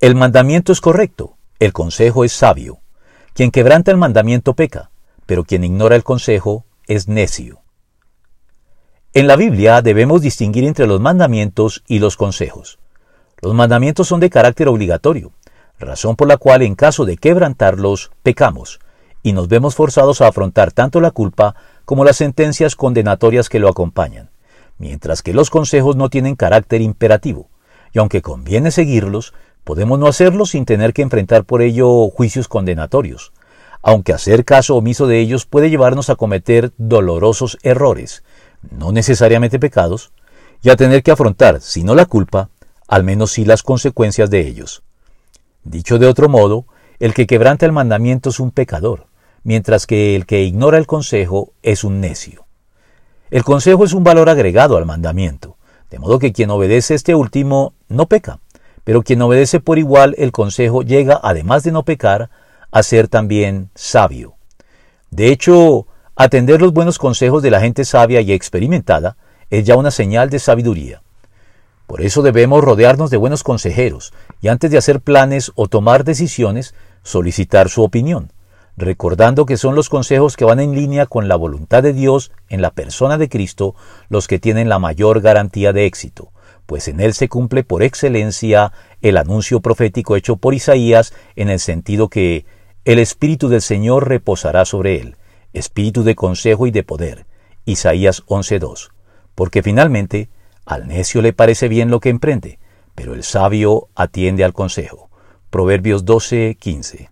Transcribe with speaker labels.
Speaker 1: El mandamiento es correcto, el consejo es sabio. Quien quebranta el mandamiento peca, pero quien ignora el consejo es necio. En la Biblia debemos distinguir entre los mandamientos y los consejos. Los mandamientos son de carácter obligatorio, razón por la cual en caso de quebrantarlos pecamos, y nos vemos forzados a afrontar tanto la culpa como las sentencias condenatorias que lo acompañan, mientras que los consejos no tienen carácter imperativo, y aunque conviene seguirlos, podemos no hacerlos sin tener que enfrentar por ello juicios condenatorios, aunque hacer caso omiso de ellos puede llevarnos a cometer dolorosos errores, no necesariamente pecados, y a tener que afrontar, si no la culpa, al menos sí las consecuencias de ellos. Dicho de otro modo, el que quebranta el mandamiento es un pecador, mientras que el que ignora el consejo es un necio. El consejo es un valor agregado al mandamiento, de modo que quien obedece este último no peca, pero quien obedece por igual el consejo llega, además de no pecar, a ser también sabio. De hecho, atender los buenos consejos de la gente sabia y experimentada es ya una señal de sabiduría. Por eso debemos rodearnos de buenos consejeros y antes de hacer planes o tomar decisiones, solicitar su opinión, recordando que son los consejos que van en línea con la voluntad de Dios en la persona de Cristo los que tienen la mayor garantía de éxito, pues en él se cumple por excelencia el anuncio profético hecho por Isaías en el sentido que el Espíritu del Señor reposará sobre él, espíritu de consejo y de poder. Isaías 11.2. Porque finalmente al necio le parece bien lo que emprende, pero el sabio atiende al consejo. Proverbios 12:15.